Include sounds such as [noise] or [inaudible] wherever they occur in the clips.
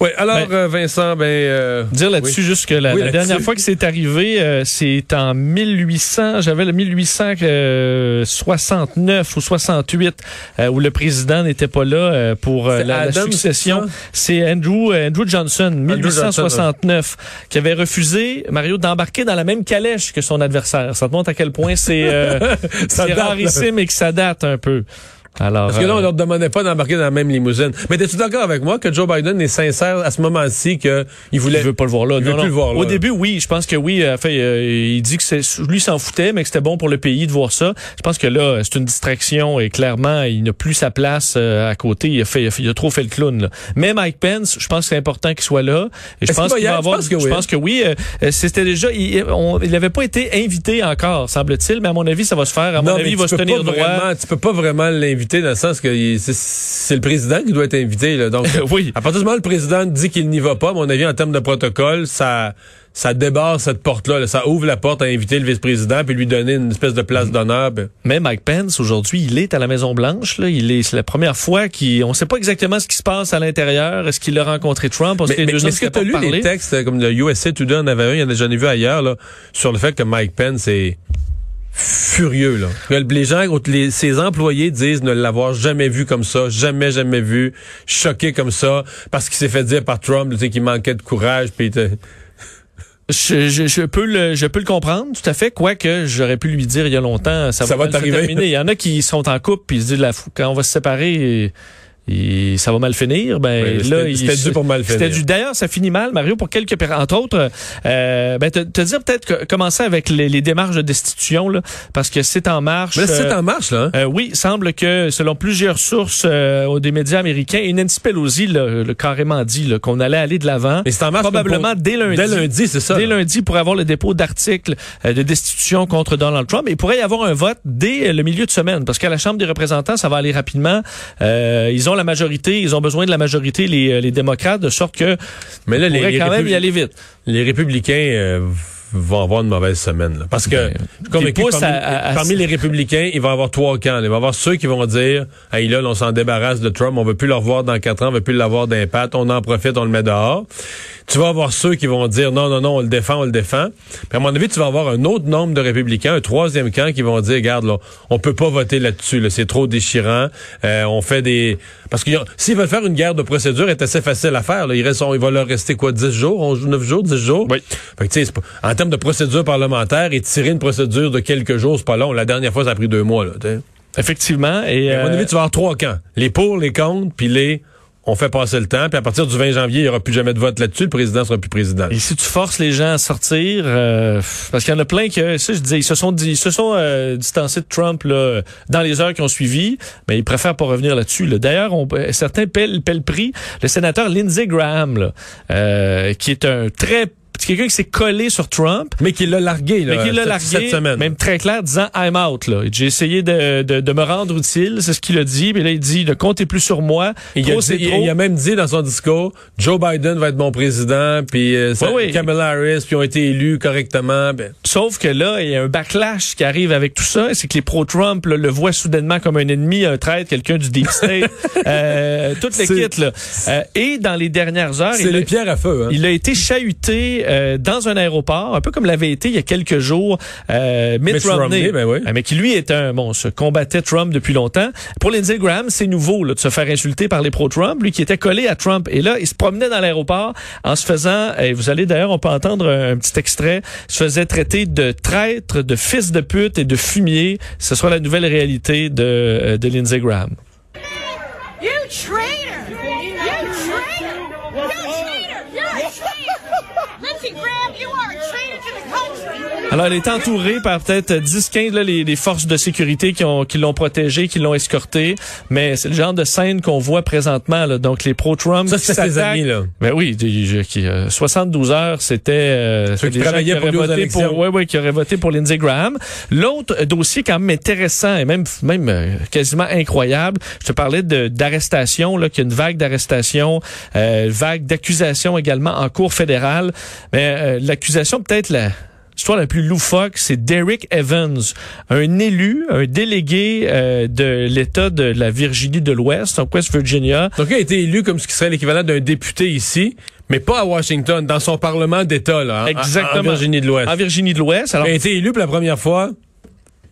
Oui, alors Ben, euh, Vincent, ben euh, Dire là-dessus oui. juste que la, Oui, la là-dessus. dernière fois que c'est arrivé, euh, c'est en 1800, j'avais le 1869 ou 68 euh, où le président n'était pas là euh, pour euh, la, succession. C'est Andrew euh, Andrew Johnson, Johnson, 1869, qui avait refusé Mario d'embarquer dans la même calèche que son adversaire. Ça te montre à quel point c'est euh, [laughs] c'est rarissime et que ça date un peu. Alors Parce que là, on euh, leur demandait pas d'embarquer dans la même limousine. Mais es-tu d'accord avec moi que Joe Biden est sincère à ce moment-ci qu'il voulait... Il veut pas le voir là. Il veut Non, plus le voir là. Au début, oui, je pense que oui. euh, Fait, euh, il dit que c'est lui s'en foutait, mais que c'était bon pour le pays de voir ça. Je pense que là, c'est une distraction et clairement, il n'a plus sa place euh, à côté. Il a fait, il a, fait- il a trop fait le clown. Là. Mais Mike Pence, je pense que c'est important qu'il soit là. Et je Est-ce pense qu'il va avoir. Je pense que je oui. pense que oui. euh, C'était déjà. Il n'avait pas été invité encore, semble-t-il. Mais à mon avis, ça va se faire. À mon Non, avis, il va se tenir droit. Vraiment, tu peux pas vraiment l'inviter dans le sens que c'est- le président qui doit être invité. Là. Donc, [laughs] Oui. à partir du moment où le président dit qu'il n'y va pas, à mon avis, en termes de protocole, ça ça débarre cette porte-là. là. Ça ouvre la porte à inviter le vice-président puis lui donner une espèce de place d'honneur. Ben, Mais Mike Pence, aujourd'hui, il est à la Maison Blanche. Là. Il est, c'est la première fois qu'on ne sait pas exactement ce qui se passe à l'intérieur. Est-ce qu'il a rencontré Trump? Mais, que mais- est-ce que s'étaient tu as lu parlé. les textes euh, comme le USA Today en avait un, il y en a- j'en ai vu ailleurs, là, sur le fait que Mike Pence est furieux. Là. Les gens, les, ses employés disent ne l'avoir jamais vu comme ça, jamais, jamais vu, choqué comme ça, parce qu'il s'est fait dire par Trump tu sais, qu'il manquait de courage. Puis il était- Je, je, je peux le, je peux le comprendre, tout à fait. Quoique, j'aurais pu lui dire il y a longtemps, ça, Ça va t'arriver. Il y en a qui sont en couple puis ils se disent la, fou- quand on va se séparer, et ça va mal finir. Ben Ouais, là, c'était- il- dû pour mal finir. D'ailleurs, ça finit mal, Mario, pour quelques entre autres. Euh, ben te, te dire peut-être que- commencer avec les, les démarches de destitution là, parce que c'est en marche. Mais là, c'est Euh, en marche, là. hein? euh, oui, semble que selon plusieurs sources euh, des médias américains, et Nancy Pelosi l'a carrément dit qu'on allait aller de l'avant. Mais c'est en marche probablement pour- dès lundi. Dès lundi, c'est ça. Dès là. lundi pour avoir le dépôt d'articles euh, de destitution contre Donald Trump. Et il pourrait y avoir un vote dès le milieu de semaine parce qu'à la Chambre des représentants, ça va aller rapidement. Euh, ils ont la majorité, ils ont besoin de la majorité, les, euh, les démocrates, de sorte que Mais là, on les, pourrait les quand même y aller vite. les républicains euh, vont avoir une mauvaise semaine. là. parce que, Ben, pousse parmi, à- à- à- parmi les républicains, il va y avoir trois camps. là. Il va y avoir ceux qui vont dire Hey, là, on s'en débarrasse de Trump, on veut plus le revoir dans quatre ans, on veut plus l'avoir d'impact, on en profite, on le met dehors. Tu vas avoir ceux qui vont dire non, non, non, on le défend, on le défend. Puis à mon avis, tu vas avoir un autre nombre de républicains, un troisième camp qui vont dire, regarde, là, on peut pas voter là-dessus, là, c'est trop déchirant. Euh, on fait des... Parce que s'ils veulent faire une guerre de procédure, c'est assez facile à faire. Là. Il, reste, il va leur rester quoi, 10 jours, 11, 9 jours, 10 jours? Oui. Fait que, termes de procédure parlementaire, et tirer une procédure de quelques jours, c'est pas long. La dernière fois, ça a pris deux mois. Là. Effectivement. Et, À mon euh, avis, tu vas avoir trois camps. Les pour, les contre, puis les on fait passer le temps. Puis à partir du 20 janvier, il n'y aura plus jamais de vote là-dessus. Le président sera plus président. Et si tu forces les gens à sortir, euh, parce qu'il y en a plein que, ça je disais, ils se sont, ils se sont euh, distancés de Trump là, dans les heures qui ont suivi, mais ils préfèrent pas revenir là-dessus. Là. D'ailleurs, on- euh, certains paient, le- prix. Le sénateur Lindsey Graham, là, euh, qui est un très c'est quelqu'un qui s'est collé sur Trump, Mais qui l'a largué, là, mais qui l'a largué, cette semaine. même très clair, disant I'm out. Là. J'ai essayé de, de, de me rendre utile, c'est ce qu'il a dit, mais là il dit ne comptez plus sur moi. il, Trop, a c'est dit- trop. il a même dit dans son discours, Joe Biden va être mon président, puis euh, ça- Oui, oui. Kamala Harris, puis ont été élus correctement. Ben, Sauf que là, il y a un backlash qui arrive avec tout ça. C'est que les pro-Trump le voient soudainement comme un ennemi, un traître, quelqu'un du deep state, [laughs] euh, toute l'équipe. là. Euh, et dans les dernières heures, c'est les pierres à feu. Hein? il a été chahuté euh, dans un aéroport, un peu comme l'avait été il y a quelques jours euh, Mitt, Mitt Romney, Romney, ben oui. Euh, mais qui lui est un bon, se combattait Trump depuis longtemps. Pour Lindsey Graham, c'est nouveau là, de se faire insulter par les pro-Trump, lui qui était collé à Trump. Et là, il se promenait dans l'aéroport en se faisant, et vous allez d'ailleurs, on peut entendre un, un petit extrait, se faisait traiter de traître, de fils de pute et de fumier. Ce sera la nouvelle réalité de, euh, de Lindsey Graham. You Alors, elle est entourée par peut-être 10-15 là, les, les forces de sécurité qui ont qui l'ont protégée, qui l'ont escortée. Mais c'est le genre de scène qu'on voit présentement. Là. Donc, les pro-Trump Ça, qui c'est ses s'attaquent- amis, là. Ben oui, des- qui, euh, 72 heures, c'était euh, Ceux qui des gens travaillaient pour voté pour, ouais, ouais, qui auraient voté pour Lindsey Graham. L'autre dossier quand même intéressant et même même euh, quasiment incroyable. Je te parlais de d'arrestation là, qu'il y a une vague d'arrestation, euh, vague d'accusations également en cour fédérale. Mais euh, l'accusation peut-être la L'histoire la plus loufoque, c'est Derek Evans, un élu, un délégué euh, de l'État de la Virginie de l'Ouest, donc West Virginia, Donc, il a été élu comme ce qui serait l'équivalent d'un député ici, mais pas à Washington, dans son parlement d'État, là, en- en- Exactement. en Virginie de l'Ouest. en Virginie de l'Ouest. Alors, Il a été élu pour la première fois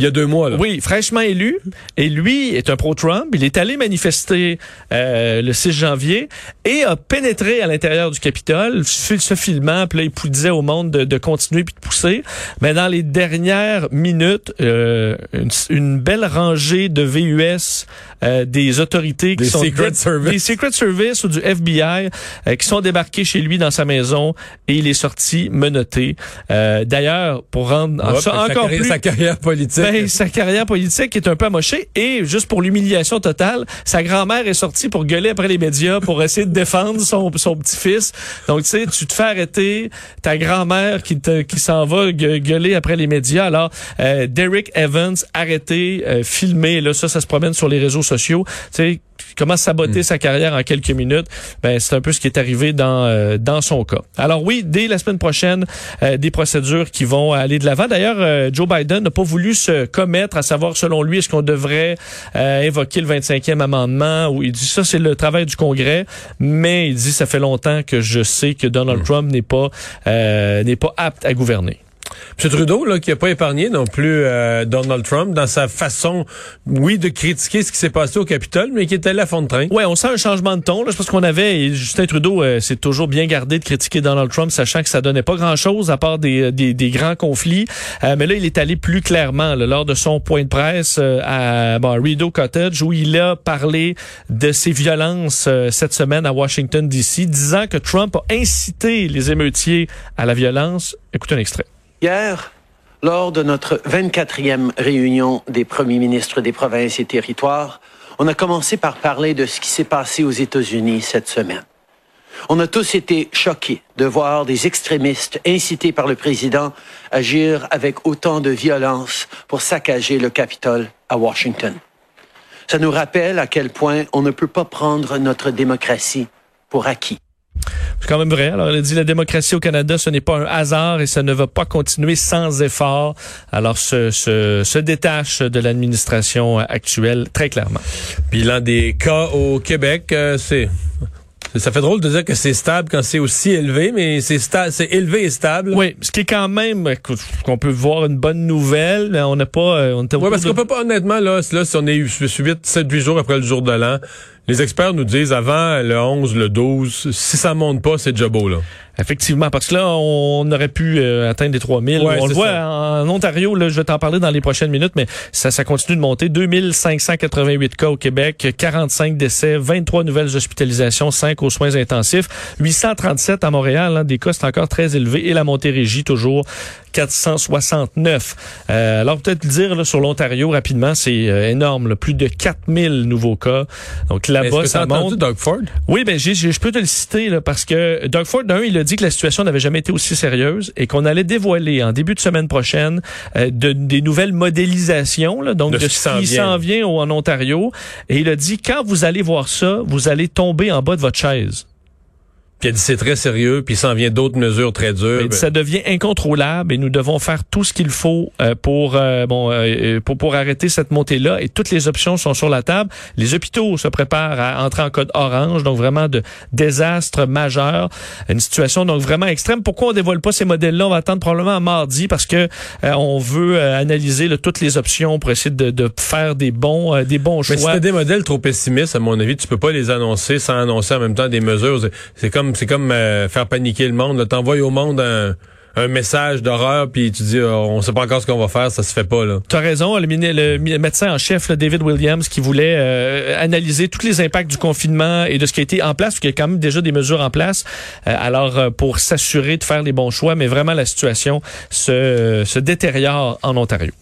il y a deux mois. Là. Oui, fraîchement élu. Et lui est un pro-Trump. Il est allé manifester euh, le 6 janvier et a pénétré à l'intérieur du Capitole, se se filmant, puis là, il disait au monde de, de continuer puis de pousser. Mais dans les dernières minutes, euh, une, une belle rangée de VUS euh, des autorités qui Des sont Secret Service. des Secret Service ou du FBI euh, qui sont débarqués chez lui dans sa maison et il est sorti menotté. Euh, D'ailleurs, pour rendre ça sa encore carrière- plus Sa carrière politique. ben, sa carrière politique est un peu amochée et juste pour l'humiliation totale, sa grand-mère est sortie pour gueuler après les médias pour essayer de défendre son, son petit-fils. Donc tu sais, tu te fais arrêter, ta grand-mère qui qui s'en va gue- gueuler après les médias. Alors euh, Derek Evans arrêté, euh, filmé, là ça ça se promène sur les réseaux sociaux. Tu sais commence à saboter sa carrière en quelques minutes? Ben, c'est un peu ce qui est arrivé dans euh, dans son cas. Alors oui, dès la semaine prochaine, euh, des procédures qui vont aller de l'avant. D'ailleurs, euh, Joe Biden n'a pas voulu se commettre à savoir, selon lui, est-ce qu'on devrait euh, évoquer le 25e amendement ou il dit ça, c'est le travail du Congrès, mais il dit ça fait longtemps que je sais que Donald Trump n'est pas euh, n'est pas apte à gouverner. M. Trudeau, là, qui n'a pas épargné non plus euh, Donald Trump dans sa façon, oui, de critiquer ce qui s'est passé au Capitole, mais qui est allé à fond de train. Ouais, on sent un changement de ton. Là, c'est parce qu'on avait et Justin Trudeau euh, s'est toujours bien gardé de critiquer Donald Trump, sachant que ça donnait pas grand-chose à part des, des, des grands conflits. Euh, mais là, il est allé plus clairement là, lors de son point de presse euh, à bon, Rideau Cottage, où il a parlé de ses violences euh, cette semaine à Washington D.C., disant que Trump a incité les émeutiers à la violence. Écoutez un extrait. Hier, lors de notre 24e réunion des premiers ministres des provinces et territoires, on a commencé par parler de ce qui s'est passé aux États-Unis cette semaine. On a tous été choqués de voir des extrémistes incités par le président agir avec autant de violence pour saccager le Capitole à Washington. Ça nous rappelle à quel point on ne peut pas prendre notre démocratie pour acquis. C'est quand même vrai. Alors, il a dit la démocratie au Canada, ce n'est pas un hasard et ça ne va pas continuer sans effort. Alors, se, se, se détache de l'administration actuelle très clairement. Bilan des cas au Québec, euh, c'est... Ça fait drôle de dire que c'est stable quand c'est aussi élevé, mais c'est c'est élevé et stable. Oui, ce qui est quand même qu'on peut voir une bonne nouvelle. mais On n'a pas, euh, on était Oui, parce qu'on peut pas, honnêtement, là, là si on est 8, 7, 8 jours après le jour de l'an, les experts nous disent avant le 11, le 12, si ça monte pas, c'est déjà beau, là. Effectivement, parce que là, on aurait pu euh, atteindre les 3000. Ouais, on le voit ça. en Ontario, là, je vais t'en parler dans les prochaines minutes, mais ça, ça continue de monter. 2588 cas au Québec, 45 décès, 23 nouvelles hospitalisations, 5 aux soins intensifs, 837 à Montréal. hein, des cas, c'est encore très élevé. Et la Montérégie, toujours 469. Euh, alors, peut-être le dire là, sur l'Ontario rapidement, c'est euh, énorme. là, plus de 4000 nouveaux cas. Donc là-bas, ça t'as monte. entendu Doug Ford? Oui, ben je peux te le citer là, parce que Doug Ford, d'un, il a dit que la situation n'avait jamais été aussi sérieuse et qu'on allait dévoiler en début de semaine prochaine euh, de, des nouvelles modélisations, là, donc De de, ce qui s'en vient au- en Ontario. Et il a dit, quand vous allez voir ça, vous allez tomber en bas de votre chaise. Puis a dit c'est très sérieux, puis il s'en vient d'autres mesures très dures. Dit, ça devient incontrôlable et nous devons faire tout ce qu'il faut euh, pour, euh, bon, euh, pour pour arrêter cette montée-là. Et toutes les options sont sur la table. Les hôpitaux se préparent à entrer en code orange, donc vraiment de désastre majeur. Une situation donc vraiment extrême. Pourquoi on dévoile pas ces modèles-là? On va attendre probablement à mardi parce que euh, on veut analyser là, toutes les options pour essayer de, de faire des bons euh, des bons Mais si choix. des modèles trop pessimistes, à mon avis, tu peux pas les annoncer sans annoncer en même temps des mesures. C'est- C'est c'est comme euh, faire paniquer le monde. T'envoies au monde un, un message d'horreur, puis tu dis, euh, on sait pas encore ce qu'on va faire, ça se fait pas, là. Tu as raison, le, le médecin en chef, David Williams, qui voulait euh, analyser tous les impacts du confinement et de ce qui a été en place, parce qu'il y a quand même déjà des mesures en place, euh, alors euh, pour s'assurer de faire les bons choix, mais vraiment la situation se, se détériore en Ontario.